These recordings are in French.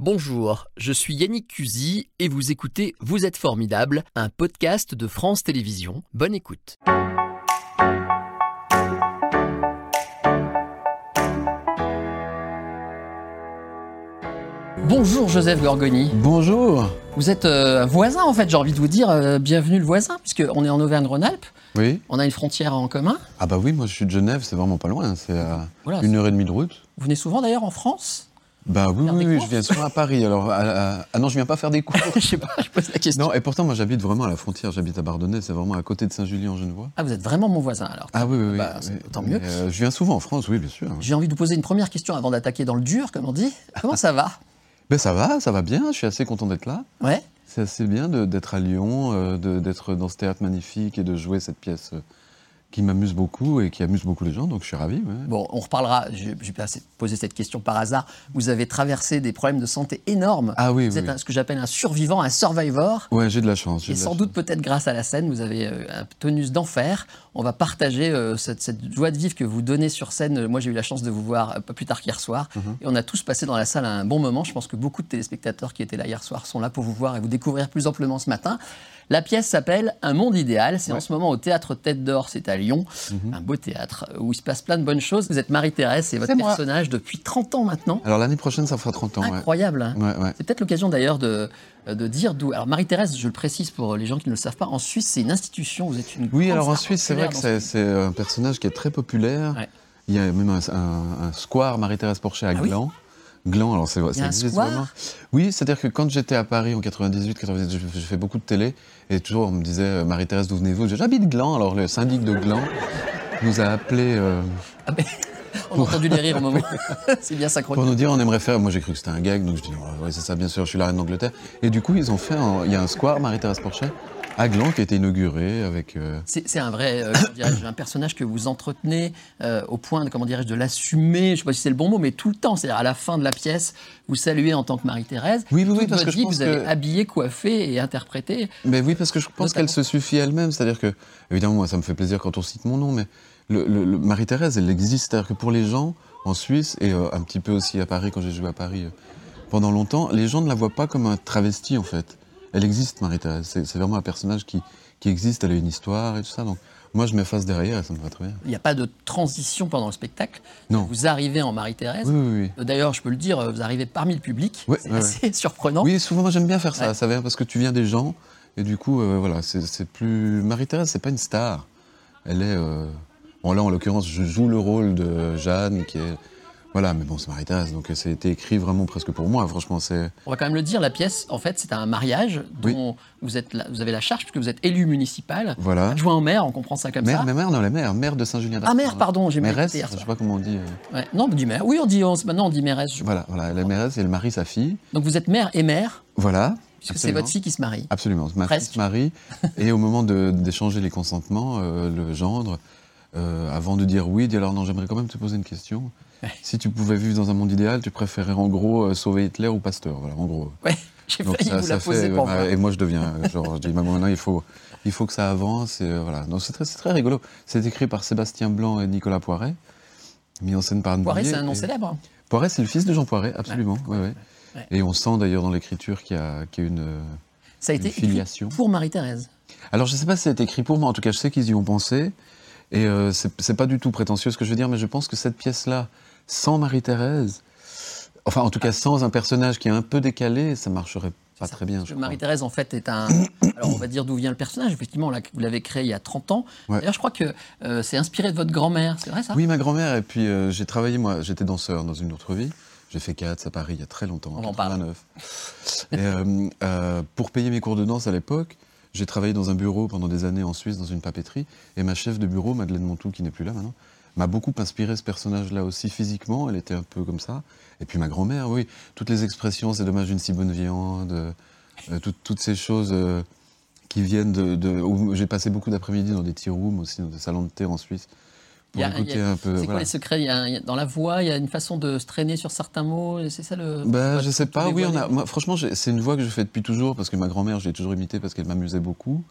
Bonjour, je suis Yannick Cusy et vous écoutez Vous êtes formidable, un podcast de France Télévisions. Bonne écoute. Bonjour Joseph Gorgoni. Bonjour. Vous êtes euh, voisin en fait, j'ai envie de vous dire euh, bienvenue le voisin, puisqu'on est en Auvergne-Rhône-Alpes, Oui. on a une frontière en commun. Ah bah oui, moi je suis de Genève, c'est vraiment pas loin, c'est à Voilà, une heure et demie de route. Vous venez souvent d'ailleurs en France? Bah oui, oui, je viens souvent à Paris. Alors, à- à- ah non, je viens pas faire des cours. Je sais pas, je pose la question. non, et pourtant, moi j'habite vraiment à la frontière, j'habite à Bardonnay, c'est vraiment à côté de Saint-Julien-en-Genevois. Ah, vous êtes vraiment mon voisin alors. Ah oui, oui, oui. Bah, oui. tant mieux. Euh, je viens souvent en France, oui, bien sûr. J'ai envie de vous poser une première question avant d'attaquer dans le dur, comme on dit. Comment ça va? Ben ça va, ça va bien, je suis assez content d'être là. Ouais C'est assez bien d'être à Lyon, euh, de- d'être dans ce théâtre magnifique et de jouer cette pièce euh, qui m'amuse beaucoup et qui amuse beaucoup les gens, donc je suis ravi. ouais. Bon, on reparlera. Je je vais poser cette question par hasard. Vous avez traversé des problèmes de santé énormes. Ah oui, Vous oui. êtes un- ce que j'appelle un survivant, un survivor. Ouais, j'ai de la chance. Et sans doute peut-être grâce à la scène, vous avez euh, un tonus d'enfer. On va partager euh, cette, cette joie de vivre que vous donnez sur scène. Moi, j'ai eu la chance de vous voir euh, pas plus tard qu'hier soir. Mhm. Et on a tous passé dans la salle un bon moment. Je pense que beaucoup de téléspectateurs qui étaient là hier soir sont là pour vous voir et vous découvrir plus amplement ce matin. La pièce s'appelle Un monde idéal. C'est en ce moment au théâtre Tête d'Or, c'est à Lyon. Mhm. Un beau théâtre où il se passe plein de bonnes choses. Vous êtes Marie-Thérèse, c'est votre C'est moi. personnage depuis 30 ans maintenant. Alors l'année prochaine, ça fera 30 ans. ouais. Incroyable. hein. Ouais, ouais. C'est peut-être l'occasion d'ailleurs de, de dire d'où. Alors Marie-Thérèse, je le précise pour les gens qui ne le savent pas, en Suisse, c'est une institution. Vous êtes une. Oui, alors en Suisse, c'est vrai que c'est c'est un personnage qui est très populaire. Ouais. Il y a même un, un- un square Marie-Thérèse Porcher à Ah oui Gland. Alors c'est ça existe vraiment. Oui, c'est-à-dire que quand j'étais à Paris en 98, 98, j'ai j'ai fait beaucoup de télé et toujours on me disait euh, Marie-Thérèse, d'où venez-vous? Je J'habite Gland. Alors le syndic de Gland nous a appelés euh, Ah ben, on a entendu les rires au moment. c'est bien pour synchronisé. nous dire on aimerait faire. Moi j'ai cru que c'était un gag, donc je dis ouais, c'est ça, bien sûr, je suis la reine d'Angleterre. Et du coup, ils ont fait un- il y a un square Marie-Thérèse Porcher à Gland qui a été inauguré avec. euh, C'est un vrai, euh, un personnage que vous entretenez euh, au point, de, comment dirais-je, de l'assumer. Je ne sais pas si c'est le bon mot, mais tout le temps. C'est-à-dire à la fin de la pièce, vous saluez en tant que Marie-Thérèse. Oui, oui, oui, parce que je pense vous avez que- habillé, coiffé et interprété. Mais oui, parce que je pense qu'elle se suffit elle-même. C'est-à-dire que, évidemment, moi, ça me fait plaisir quand on cite mon nom, mais le, le- le- Marie-Thérèse, elle existe. C'est-à-dire que pour les gens en Suisse, et un petit peu aussi à Paris, quand j'ai joué à Paris pendant longtemps, les gens ne la voient pas comme un travesti, en fait. Elle existe, Marie-Thérèse. C'est vraiment un personnage qui, qui existe, elle a une histoire et tout ça. Donc, moi, je m'efface derrière et ça me va très bien. Il n'y a pas de transition pendant le spectacle. Non. Vous arrivez en Marie-Thérèse. Oui, oui, oui. D'ailleurs, je peux le dire, vous arrivez parmi le public. Ouais, c'est ouais, assez surprenant. Oui, souvent, moi, j'aime bien faire ça. Ça vient parce que tu viens des gens, et du coup, euh, voilà, c'est c'est plus. Marie-Thérèse, c'est pas une star. Elle est. euh, Bon, là, en l'occurrence, je joue le rôle de Jeanne, qui est. Voilà, mais bon, c'est Marie-Thérèse, donc euh, ça a été écrit vraiment presque pour moi. Franchement, c'est. On va quand même le dire, la pièce, en fait, c'est un mariage dont vous, êtes vous avez la charge puisque vous êtes élu municipal, Voilà. adjoint au maire, on comprend ça comme Mère, ça. mais mère, non, la mère, mère de Saint-Julien Ah, maire, pardon, j'ai mal Mairesse, hier je sais pas comment on dit. euh, Ouais. Non, on dit maire. Oui, on dit, on- maintenant on dit mairesse. Voilà, voilà, est mairesse et elle marie sa fille. Donc vous êtes maire et maire, Voilà. puisque c'est votre fille qui se marie. Absolument, ma fille se marie. et au moment d'échanger les consentements, euh, le gendre, euh, avant de dire oui, dit alors non, j'aimerais quand même te poser une question. Si tu pouvais vivre dans un monde idéal, tu préférerais en gros euh, sauver Hitler ou Pasteur Voilà, en gros. Ouais, j'ai failli ça, vous ça la poser pour bah. Et moi je deviens, euh, genre, je dis bah, maintenant il faut, il faut que ça avance. Et, euh, voilà. Donc c'est très, très rigolo. C'est écrit par Sébastien Blanc et Nicolas Poiret, mis en scène par Bouvier. c'est un nom Et- célèbre. Poiret, c'est le fils de Jean Poiret, absolument. ouais, ouais. ouais. Et on sent d'ailleurs dans l'écriture qu'il y a, qu'il y a une. Ça a été filiation. écrit pour Marie-Thérèse. Alors, je ne sais pas si c'est écrit pour moi, en tout cas, je sais qu'ils y ont pensé. Et euh, c'est c'est pas du tout prétentieux ce que je veux dire, mais je pense que cette pièce-là, sans Marie-Thérèse, enfin, en tout cas, sans un personnage qui est un peu décalé, ça marcherait pas ça. très bien. Marie-Thérèse, en fait, est un. Alors, on va dire d'où vient le personnage. Effectivement, vous l'avez créé il y a 30 ans. Ouais. D'ailleurs, je crois que euh, c'est inspiré de votre grand-mère, c'est vrai ça? Oui, ma grand-mère, et puis euh, j'ai travaillé, moi, j'étais danseur dans une autre vie. J'ai fait Cats à Paris il y a très longtemps, On en en parle. 89. Et, euh, euh, pour payer mes cours de danse à l'époque, j'ai travaillé dans un bureau pendant des années en Suisse, dans une papeterie. Et ma chef de bureau, Madeleine Montou, qui n'est plus là maintenant, m'a beaucoup inspiré ce personnage-là aussi physiquement. Elle était un peu comme ça. Et puis ma grand-mère, oui, toutes les expressions, c'est dommage d'une si bonne viande, euh, tout- toutes ces choses euh, qui viennent de. j'ai passé beaucoup d'après-midi dans des tea rooms aussi, dans des salons de thé en Suisse. Pour a- écouter a- un peu. C'est quoi voilà. les secrets? Y, a, y Dans la voix, il y a une façon de se traîner sur certains mots. C'est ça le. Bah, votre- je sais pas, oui, on a, moi, franchement, c'est une voix que je fais depuis toujours parce que ma grand-mère, je l'ai toujours imitée parce qu'elle m'amusait beaucoup.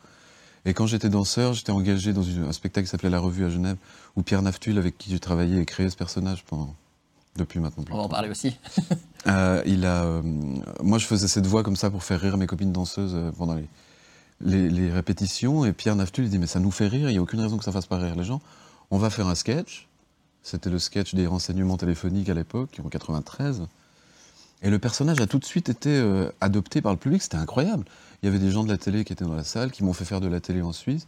Et quand j'étais danseur, j'étais engagé dans une- un spectacle qui s'appelait La Revue à Genève, où Pierre Naftul, avec qui j'ai travaillé, a créé ce personnage pendant depuis maintenant. On va en parler aussi. Euh, il a, euh, moi, je faisais cette voix comme ça pour faire rire mes copines danseuses euh, pendant les, les, les répétitions. Et Pierre Naftul, il dit Mais ça nous fait rire, il n'y a aucune raison que ça fasse pas rire les gens. On va faire un sketch. C'était le sketch des renseignements téléphoniques à l'époque, en 93. Et le personnage a tout de suite été euh, adopté par le public, c'était incroyable. Il y avait des gens de la télé qui étaient dans la salle, qui m'ont fait faire de la télé en Suisse.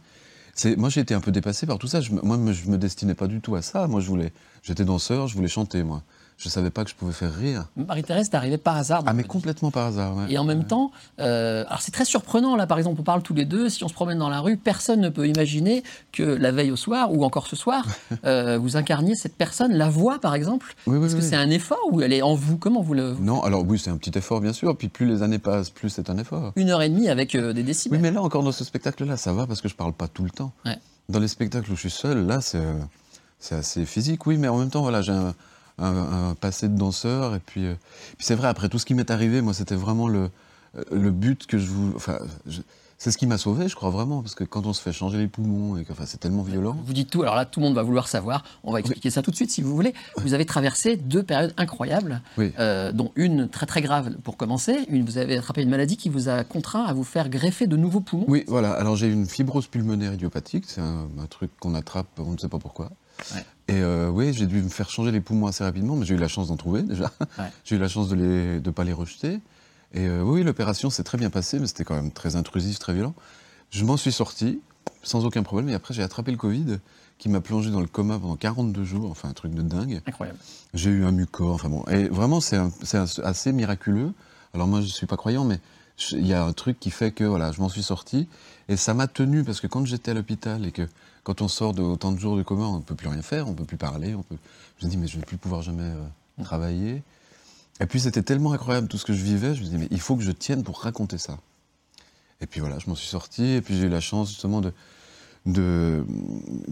Moi, j'ai été un peu dépassé par tout ça. Je, moi, je me destinais pas du tout à ça. Moi, je voulais, j'étais danseur, je voulais chanter, moi. Je savais pas que je pouvais faire rire. Marie-Thérèse est arrivée par hasard. Ah, mais complètement par hasard. ouais. Et en même temps, euh, alors c'est très surprenant là, par exemple, on parle tous les deux, si on se promène dans la rue, personne ne peut imaginer que la veille au soir, ou encore ce soir, euh, vous incarniez cette personne, la voix par exemple. Oui, oui, Est-ce que c'est un effort ou elle est en vous Comment vous le. Non, alors oui, c'est un petit effort, bien sûr. Puis plus les années passent, plus c'est un effort. Une heure et demie avec euh, des décibels. Oui, mais là, encore dans ce spectacle-là, ça va parce que je parle pas tout le temps. Ouais. Dans les spectacles où je suis seul, là, c'est c'est assez physique, oui, mais en même temps, voilà, j'ai un, un- un passé de danseur. Et puis, euh, puis c'est vrai, après tout ce qui m'est arrivé, moi, c'était vraiment le, euh, le but que je vous. Enfin, je- c'est ce qui m'a sauvé, je crois vraiment, parce que quand on se fait changer les poumons, et que enfin, c'est tellement violent. Vous dites tout, alors là tout le monde va vouloir savoir, on va expliquer ça tout de suite si vous voulez. Vous avez traversé deux périodes incroyables, Oui. euh, dont une très très grave pour commencer, une, vous avez attrapé une maladie qui vous a contraint à vous faire greffer de nouveaux poumons. Oui, voilà. Alors j'ai une fibrose pulmonaire idiopathique, c'est un, un truc qu'on attrape, on ne sait pas pourquoi. Ouais. Et euh, oui, j'ai dû me faire changer les poumons assez rapidement, mais j'ai eu la chance d'en trouver déjà. Ouais. j'ai eu la chance de ne de pas les rejeter. Et euh, oui, l'opération s'est très bien passée, mais c'était quand même très intrusif, très violent. Je m'en suis sorti sans aucun problème, et après j'ai attrapé le Covid qui m'a plongé dans le coma pendant 42 jours, enfin un truc de dingue. Incroyable. J'ai eu un mucor, enfin bon. Et vraiment, c'est assez miraculeux. Alors moi, je ne suis pas croyant, mais il y a un truc qui fait que voilà, je m'en suis sorti. Et ça m'a tenu, parce que quand j'étais à l'hôpital et que quand on sort de autant de jours de coma, on ne peut plus rien faire, on ne peut plus parler. On peut... Je me dis, mais je ne vais plus pouvoir jamais euh, travailler. Et puis c'était tellement incroyable tout ce que je vivais, je me dis, mais il faut que je tienne pour raconter ça. Et puis voilà, je m'en suis sorti, et puis j'ai eu la chance justement de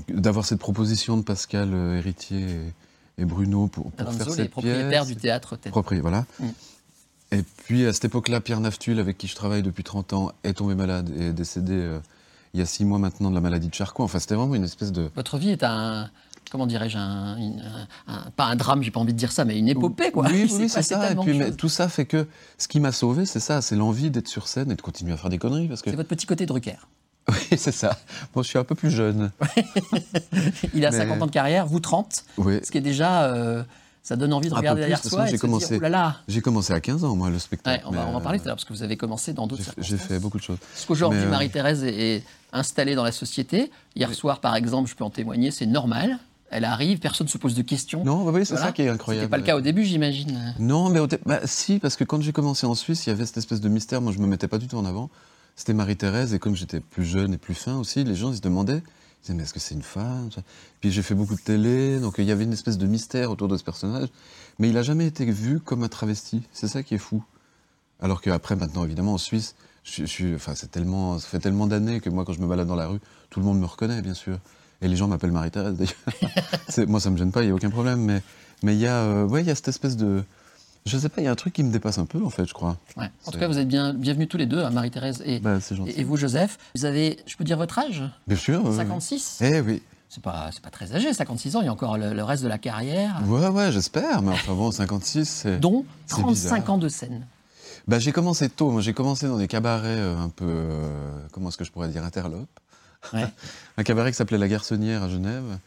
d'avoir cette proposition de Pascal euh, Héritier et, et Bruno pour, pour faire les cette propriétaires pièce. du théâtre. Propri- voilà. Mm. Et puis à cette époque-là, Pierre Naftul, avec qui je travaille depuis 30 ans, est tombé malade et est décédé euh, il y a six mois maintenant de la maladie de Charcot. Enfin, c'était vraiment une espèce de... Votre vie est un, comment dirais-je, un, une- un- un- pas un drame, j'ai pas envie de dire ça, mais une épopée quoi. Oui, oui, c'est ça. Et puis, mais tout ça fait que ce qui m'a sauvé, c'est ça, c'est l'envie d'être sur scène et de continuer à faire des conneries. Parce que... C'est votre petit côté Drucker. Oui, c'est ça. Moi, je suis un peu plus jeune. Il a Mais- 50 ans de carrière, vous 30, Oui. ce qui est déjà, euh, ça donne envie de regarder derrière soi j'ai commencé- dire, oh là là. J'ai commencé à 15 ans, moi, le spectacle. Ouais, on, va, mais, on va en parler euh, tout à l'heure parce que vous avez commencé dans d'autres J'ai circonstances. j'ai fait beaucoup de choses. Parce qu'aujourd'hui, euh, Marie-Thérèse est, est installée dans la société. Hier soir, par exemple, je peux en témoigner, c'est normal. Elle arrive, personne ne se pose de questions. Non, bah oui, c'est Voilà. ça qui est incroyable. C'était pas le cas au début, j'imagine. Non, mais bah, si, parce que quand j'ai commencé en Suisse, il y avait cette espèce de mystère. Moi, je me mettais pas du tout en avant. C'était Marie-Thérèse, et comme j'étais plus jeune et plus fin aussi, les gens ils se demandaient, ils disaient, mais est-ce que c'est une femme Puis j'ai fait beaucoup de télé, donc il y avait une espèce de mystère autour de ce personnage. Mais il a jamais été vu comme un travesti. C'est ça qui est fou. Alors qu'après, maintenant, évidemment, en Suisse, je, je enfin, c'est tellement, ça fait tellement d'années que moi, quand je me balade dans la rue, tout le monde me reconnaît, bien sûr. Et les gens m'appellent Marie-Thérèse, d'ailleurs. Moi, ça me gêne pas, il n'y a aucun problème. Mais mais il y, a, euh, ouais, il y a cette espèce de. Je sais pas, il y a un truc qui me dépasse un peu, en fait, je crois. Ouais. En tout cas, vous êtes bien, bienvenus tous les deux, hein, Marie-Thérèse et, Bah, et, et vous, Joseph. Vous avez, je peux dire votre âge? Bien sûr. ouais, ouais. 56 Eh oui. C'est pas, pas très âgé, 56 ans, il y a encore le, le reste de la carrière, Ouais, ouais, j'espère. Mais enfin bon, 56, c'est. dont c'est 35 bizarre. ans de scène. Bah, j'ai commencé tôt. Moi, j'ai commencé dans des cabarets euh, un peu. euh, comment est-ce que je pourrais dire Interlope. Ouais. un cabaret qui s'appelait La Garçonnière à Genève,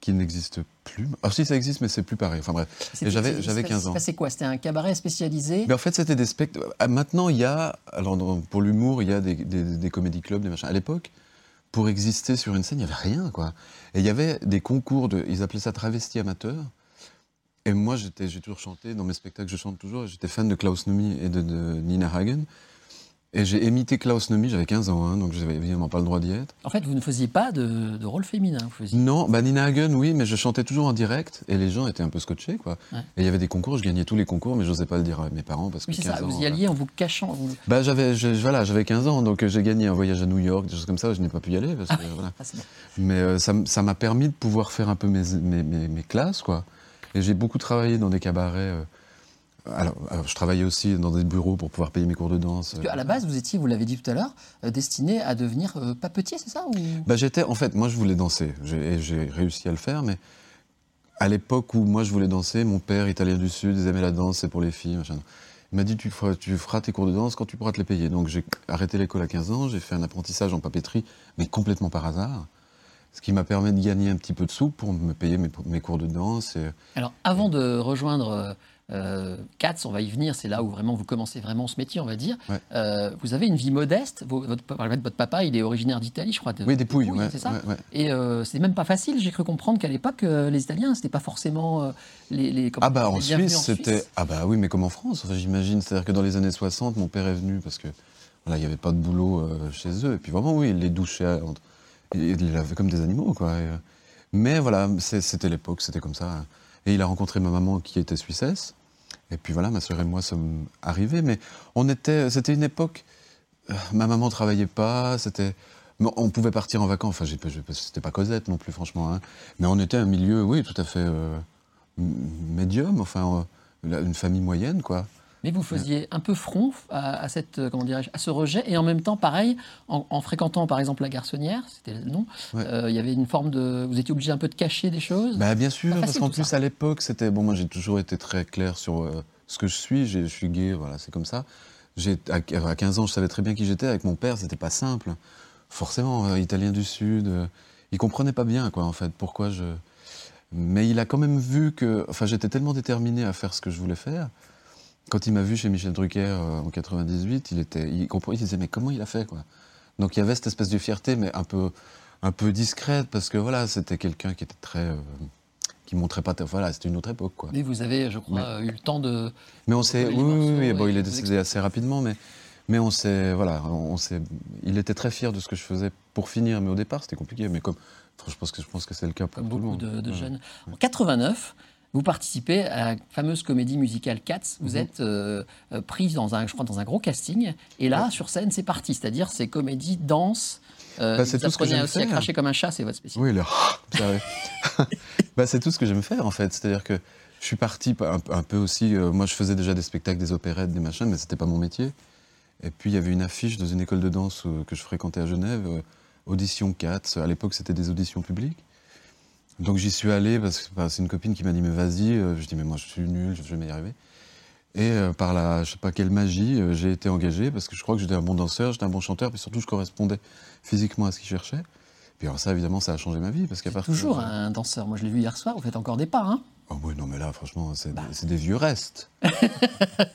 qui n'existe plus. Ah, si, ça existe, mais c'est plus pareil. Enfin bref. J'avais- j'avais c'est- 15 ans. C'est quoi? C'était un cabaret spécialisé? Mais en fait, c'était des spectacles. Maintenant, il y a. Alors, pour l'humour, il y a des, des, des comédie clubs, des machins. À l'époque, pour exister sur une scène, il n'y avait rien, quoi. Et il y avait des concours de. Ils appelaient ça travesti amateur. Et moi, j'étais, j'ai toujours chanté. Dans mes spectacles, je chante toujours. J'étais fan de Klaus Nomi et de, de Nina Hagen. Et j'ai imité Klaus Nomi, j'avais 15 ans, hein, donc j'avais évidemment pas le droit d'y être. En fait, vous ne faisiez pas de, de rôle féminin. Vous faisiez... Non, bah Nina Hagen, oui, mais je chantais toujours en direct et les gens étaient un peu scotchés, quoi. Ouais. Et il y avait des concours, je gagnais tous les concours, mais j'osais pas le dire à mes parents parce que Oui, c'est 15 ça. ans, Vous y alliez en vous cachant. vous- Bah j'avais, voilà, j'avais 15 ans, donc euh, j'ai gagné un voyage à New York, des choses comme ça, je n'ai pas pu y aller. Parce que, voilà. Ah, c'est bon. Mais euh, ça m'a permis de pouvoir faire un peu mes, mes, mes- mes classes, quoi. Et j'ai beaucoup travaillé dans des cabarets. euh, alors, alors, je travaillais aussi dans des bureaux pour pouvoir payer mes cours de danse. Parce qu'à la base, vous étiez, vous l'avez dit tout à l'heure, euh, destiné à devenir euh, papetier, c'est ça ou... Bah, j'étais, en fait, moi je voulais danser, j'ai, et j'ai réussi à le faire, mais à l'époque où moi je voulais danser, mon père, italien du Sud, ils aimaient la danse, c'est pour les filles. machin. Il m'a dit tu feras, tu feras tes cours de danse quand tu pourras te les payer. Donc j'ai arrêté l'école à 15 ans, j'ai fait un apprentissage en papeterie, mais complètement par hasard. Ce qui m'a permis de gagner un petit peu de sous pour me payer mes, mes cours de danse. Et, Alors, avant de rejoindre euh, Katz, on va y venir, c'est là où vraiment vous commencez vraiment ce métier, on va dire. Ouais. Euh, vous avez une vie modeste. Vos- votre, votre papa, il est originaire d'Italie, je crois. de- oui, des pouilles, ouais, c'est ça ouais. Et euh, c'est même pas facile. J'ai cru comprendre qu'à l'époque, euh, les Italiens, c'était pas forcément euh, les, Ah bah en Suisse, c'était ah bah oui, mais comme en France, j'imagine. C'est-à-dire que dans les années 60, mon père est venu parce que voilà, il n'y avait pas de boulot chez eux. Et puis vraiment, oui, il les douchait, il les lavait comme des animaux, quoi. Mais voilà, c'était l'époque, c'était comme ça. Et il a rencontré ma maman qui était suissesse. Et puis voilà, ma sœur et moi sommes arrivés. Mais on était, c'était une époque. euh, Ma maman travaillait pas, c'était. On pouvait partir en vacances. Enfin, c'était pas Cosette non plus, franchement. hein. Mais on était un milieu, oui, tout à fait euh, médium. Enfin, euh, une famille moyenne, quoi. Mais vous faisiez un peu front à, à cette, euh, comment à ce rejet, et en même temps, pareil, en, en fréquentant par exemple la garçonnière, c'était le nom, Ouais. euh, il y avait une forme de, vous étiez obligé un peu de cacher des choses. Bah, bien sûr, parce qu'en plus, ça. à l'époque, c'était. Bon, moi, j'ai toujours été très clair sur euh, ce que je suis. Je suis gay, voilà, c'est comme ça. À, à 15 ans, je savais très bien qui j'étais. Avec mon père, c'était pas simple. Forcément, euh, italien du Sud. il comprenait pas bien, quoi, en fait, pourquoi je. Mais il a quand même vu que. Enfin, j'étais tellement déterminé à faire ce que je voulais faire. Quand il m'a vu chez Michel Drucker euh, en 98, il, était, il comprenait, il disait, mais comment il a fait, quoi? Donc il y avait cette espèce de fierté, mais un peu, un peu discrète, parce que voilà, c'était quelqu'un qui était très. euh, qui montrait pas. Voilà, c'était une autre époque, quoi. Mais vous avez, je crois, eu le temps de. Mais on s'est. Oui, oui, oui, bon, il est décédé assez rapidement, mais, mais on s'est. Voilà, on s'est. Il était très fier de ce que je faisais pour finir, mais au départ, c'était compliqué. Mais comme. je pense que, je pense que c'est le cas pour comme tout le beaucoup monde. de, de Ouais. jeunes. En 89, vous participez à la fameuse comédie musicale Cats. Vous Mhm. êtes euh, euh, pris dans un, je crois, dans un gros casting. Et là, sur scène, c'est parti. C'est-à-dire, c'est comédie, danse. Euh, Bah, c'est tout ce que j'aime aussi à faire. cracher comme un chat, c'est votre spécialité. Oui, arrive. bah, c'est tout ce que j'aime faire, en fait. C'est-à-dire que je suis parti un, un peu aussi. euh, moi, je faisais déjà des spectacles, des opérettes, des machins, mais c'était pas mon métier. Et puis, il y avait une affiche dans une école de danse euh, que je fréquentais à Genève, Audition 4. À l'époque, c'était des auditions publiques. Donc, j'y suis allé parce que bah, c'est une copine qui m'a dit Mais vas-y. Euh, Je dis Mais moi, je suis nul, je vais jamais y arriver. Et euh, par la, je sais pas quelle magie, euh, j'ai été engagé parce que je crois que j'étais un bon danseur, j'étais un bon chanteur, puis surtout, je correspondais physiquement à ce qu'il cherchait. Puis alors ça, évidemment, ça a changé ma vie parce qu'à partir Toujours un danseur. Moi, je l'ai vu hier soir. Vous faites encore des pas. Hein Oh oui, non, mais là, franchement, c'est Bah. des vieux restes.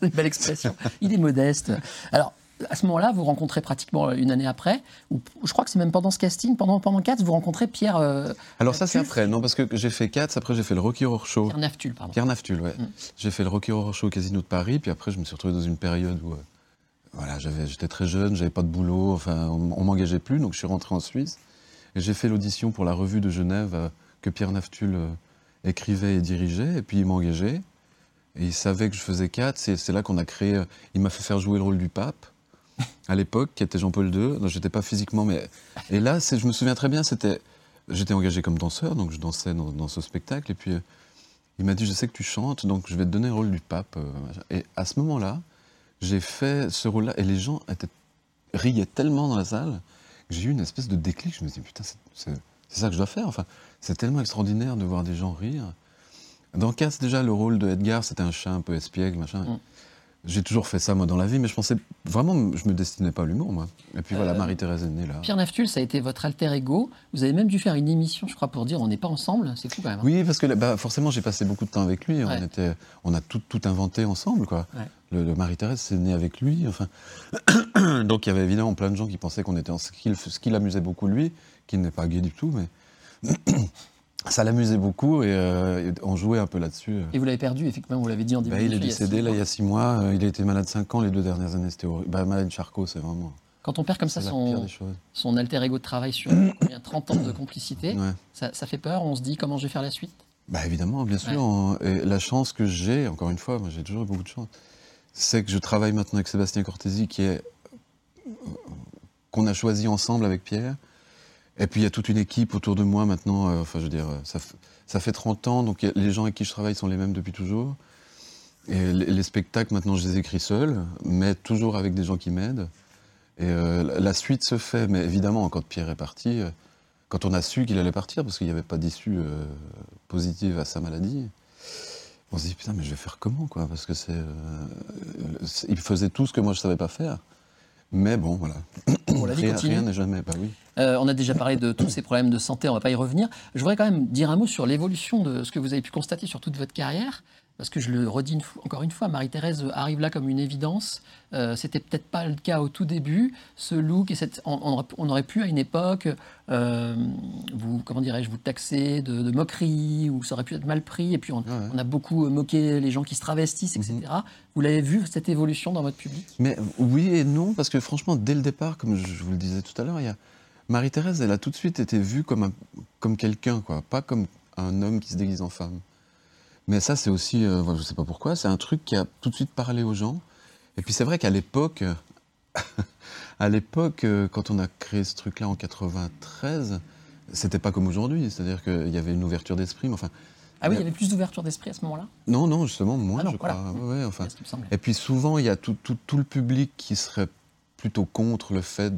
Une belle expression. Il est modeste. Alors, à ce moment-là, vous rencontrez pratiquement une année après, ou je crois que c'est même pendant ce casting, pendant, pendant Cats, vous rencontrez Pierre, euh, Alors ça, c'est après, non, parce que j'ai fait Cats, après j'ai fait le Rocky Horror Show. Pierre Naftul, pardon. Pierre Naftul, ouais. Mm. J'ai fait le Rocky Horror Show au Casino de Paris, puis après, je me suis retrouvé dans une période où, euh, voilà, j'étais très jeune, j'avais pas de boulot, enfin, on, on m'engageait plus, donc je suis rentré en Suisse. Et j'ai fait l'audition pour la revue de Genève euh, que Pierre Naftul euh, écrivait et dirigeait, et puis il m'a engagé. Et il savait que je faisais Cats, et c'est là qu'on a créé. euh, il m'a fait faire jouer le rôle du pape. À l'époque, qui était Jean-Paul II, donc j'étais pas physiquement, mais et là, je me souviens très bien, c'était, j'étais engagé comme danseur, donc je dansais dans, ce spectacle, et puis euh, il m'a dit, je sais que tu chantes, donc je vais te donner le rôle du pape. euh. Et à ce moment-là, j'ai fait ce rôle-là, et les gens étaient, riaient tellement dans la salle que j'ai eu une espèce de déclic. Je me suis dit, putain, c'est ça que je dois faire. Enfin, c'est tellement extraordinaire de voir des gens rire. Dans Casse, déjà, le rôle de Edgar, c'était un chat un peu espiègle, machin. Mm. J'ai toujours fait ça, moi, dans la vie, mais je pensais vraiment, je me destinais pas à l'humour, moi. Et puis voilà, Euh, Marie-Thérèse est née là. Pierre Naftul, ça a été votre alter ego. Vous avez même dû faire une émission, je crois, pour dire on n'est pas ensemble. C'est fou quand même. hein. Oui, parce que bah, forcément, j'ai passé beaucoup de temps avec lui. Ouais. On, était, on a tout, tout inventé ensemble, quoi. Ouais. Le, le Marie-Thérèse, c'est né avec lui. Enfin, donc il y avait évidemment plein de gens qui pensaient qu'on était en... Ce qui l'amusait beaucoup, lui, qui n'est pas gay du tout, mais ça l'amusait beaucoup et, euh, et on jouait un peu là-dessus. Et vous l'avez perdu, effectivement, vous l'avez dit en début Bah, il est décédé là il y a six mois. Euh, il a été malade cinq ans les deux dernières années. C'était horrible. Bah, malade de Charcot, c'est vraiment Quand on perd comme ça son, alter ego de travail sur combien, 30 ans de complicité, Ouais. ça, ça fait peur. On se dit comment je vais faire la suite? Bah évidemment, bien sûr. Et la chance que j'ai, encore une fois, moi j'ai toujours eu beaucoup de chance, c'est que je travaille maintenant avec Sébastien Cortési, qui est euh, qu'on a choisi ensemble avec Pierre. Et puis il y a toute une équipe autour de moi maintenant. euh, enfin, je veux dire, ça, fait 30 ans, donc les gens avec qui je travaille sont les mêmes depuis toujours. Et les, les spectacles, maintenant, je les écris seul, mais toujours avec des gens qui m'aident. Et euh, la- suite se fait, mais évidemment, quand Pierre est parti, euh, quand on a su qu'il allait partir, parce qu'il n'y avait pas d'issue positive à sa maladie, on s'est dit putain, mais je vais faire comment quoi? Parce que c'est, il faisait tout ce que moi je savais pas faire. Mais bon, voilà. Bon, la vie rien, continue. rien n'est jamais. Bah oui. Euh, on a déjà parlé de tous ces problèmes de santé, on ne va pas y revenir. Je voudrais quand même dire un mot sur l'évolution de ce que vous avez pu constater sur toute votre carrière. Parce que je le redis une encore une fois, Marie-Thérèse arrive là comme une évidence. Euh, C'était peut-être pas le cas au tout début. Ce look, et cette, on, on aurait, pu à une époque, euh, vous, comment dirais-je, vous taxer de, de moquerie, ou ça aurait pu être mal pris. Et puis on, Ouais, ouais. on a beaucoup moqué les gens qui se travestissent, etc. Vous l'avez vu, cette évolution dans votre public? Mais oui et non, parce que franchement, dès le départ, comme je vous le disais tout à l'heure, a Marie-Thérèse, elle a tout de suite été vue comme, un- comme quelqu'un, quoi, pas comme un homme qui se déguise en femme. Mais ça, c'est aussi, euh, je sais pas pourquoi, c'est un truc qui a tout de suite parlé aux gens. Et puis c'est vrai qu'à l'époque, à l'époque, euh, quand on a créé ce truc-là en 93, c'était pas comme aujourd'hui. C'est-à-dire qu'il y avait une ouverture d'esprit, mais enfin, Ah oui, il y avait plus d'ouverture d'esprit à ce moment-là? Non, non, justement, moins, Ah non, je crois. voilà. Ouais, ouais, enfin, et puis souvent, il y a tout, tout- tout le public qui serait plutôt contre le fait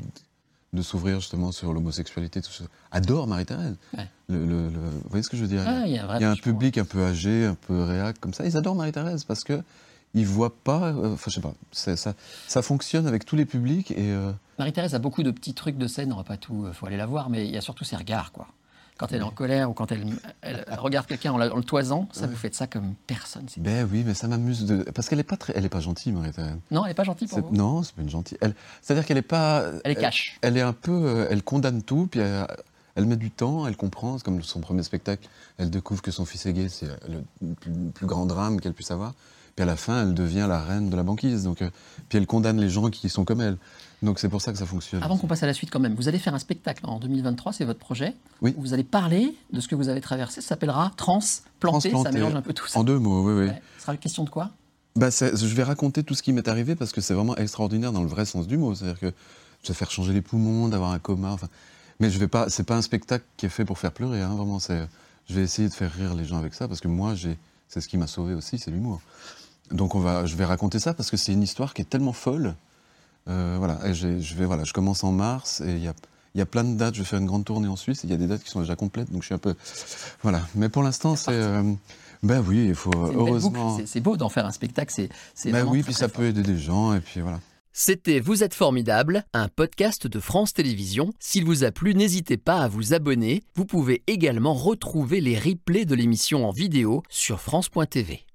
de s'ouvrir justement sur l'homosexualité, tout ça. Adore Marie-Thérèse. Ouais. Le- le- le- vous voyez ce que je veux dire? Ah, il y a un y a public un peu âgé, un peu réac comme ça. Ils adorent Marie-Thérèse parce que ils voient pas. euh, Enfin, je sais pas. Ça, ça fonctionne avec tous les publics et. euh, Marie-Thérèse a beaucoup de petits trucs de scène, on va pas tout, faut aller la voir, mais il y a surtout ses regards, quoi. Quand elle est en colère ou quand elle, elle regarde quelqu'un en, le toisant, ça vous fait de ça comme personne. ben oui, mais ça m'amuse de parce qu'elle est pas très, elle est pas gentille, Marie-Thérèse. Non, elle est pas gentille pour vous? Non, c'est pas une gentille. Elle, c'est-à-dire qu'elle est pas. Elle est cash. Elle est un peu, euh, elle condamne tout, puis elle, elle met du temps, elle comprend. C'est comme son premier spectacle, elle découvre que son fils est gay, c'est le plus, plus grand drame qu'elle puisse avoir. Puis à la fin, elle devient la reine de la banquise. Donc, euh, puis elle condamne les gens qui sont comme elle. Donc c'est pour ça que ça fonctionne. Avant qu'on passe à la suite, quand même, vous allez faire un spectacle en 2023, c'est votre projet. Oui. Vous allez parler de ce que vous avez traversé. Ça s'appellera Transplanté. Ça mélange un peu tout ça. En deux mots, oui, oui. Ouais. Ce sera une question de quoi? Bah, je vais raconter tout ce qui m'est arrivé parce que c'est vraiment extraordinaire dans le vrai sens du mot. C'est-à-dire que vais faire changer les poumons, d'avoir un coma. Enfin, mais je vais pas. C'est pas un spectacle qui est fait pour faire pleurer. Hein, vraiment, c'est. Je vais essayer de faire rire les gens avec ça parce que moi, j'ai. C'est ce qui m'a sauvé aussi, c'est l'humour. Donc on va. Je vais raconter ça parce que c'est une histoire qui est tellement folle. Euh, voilà. Et je vais. Voilà. Je commence en mars et il y a. Il y a plein de dates, je vais faire une grande tournée en Suisse, et il y a des dates qui sont déjà complètes, donc je suis un peu... Voilà. Mais pour l'instant, c'est... euh, ben oui, il faut... Heureusement... C'est- beau d'en faire un spectacle. C'est c'est Ben oui, très, puis très ça fort. peut aider des gens, et puis voilà. C'était Vous êtes formidable, un podcast de France Télévisions. S'il vous a plu, n'hésitez pas à vous abonner. Vous pouvez également retrouver les replays de l'émission en vidéo sur France.tv.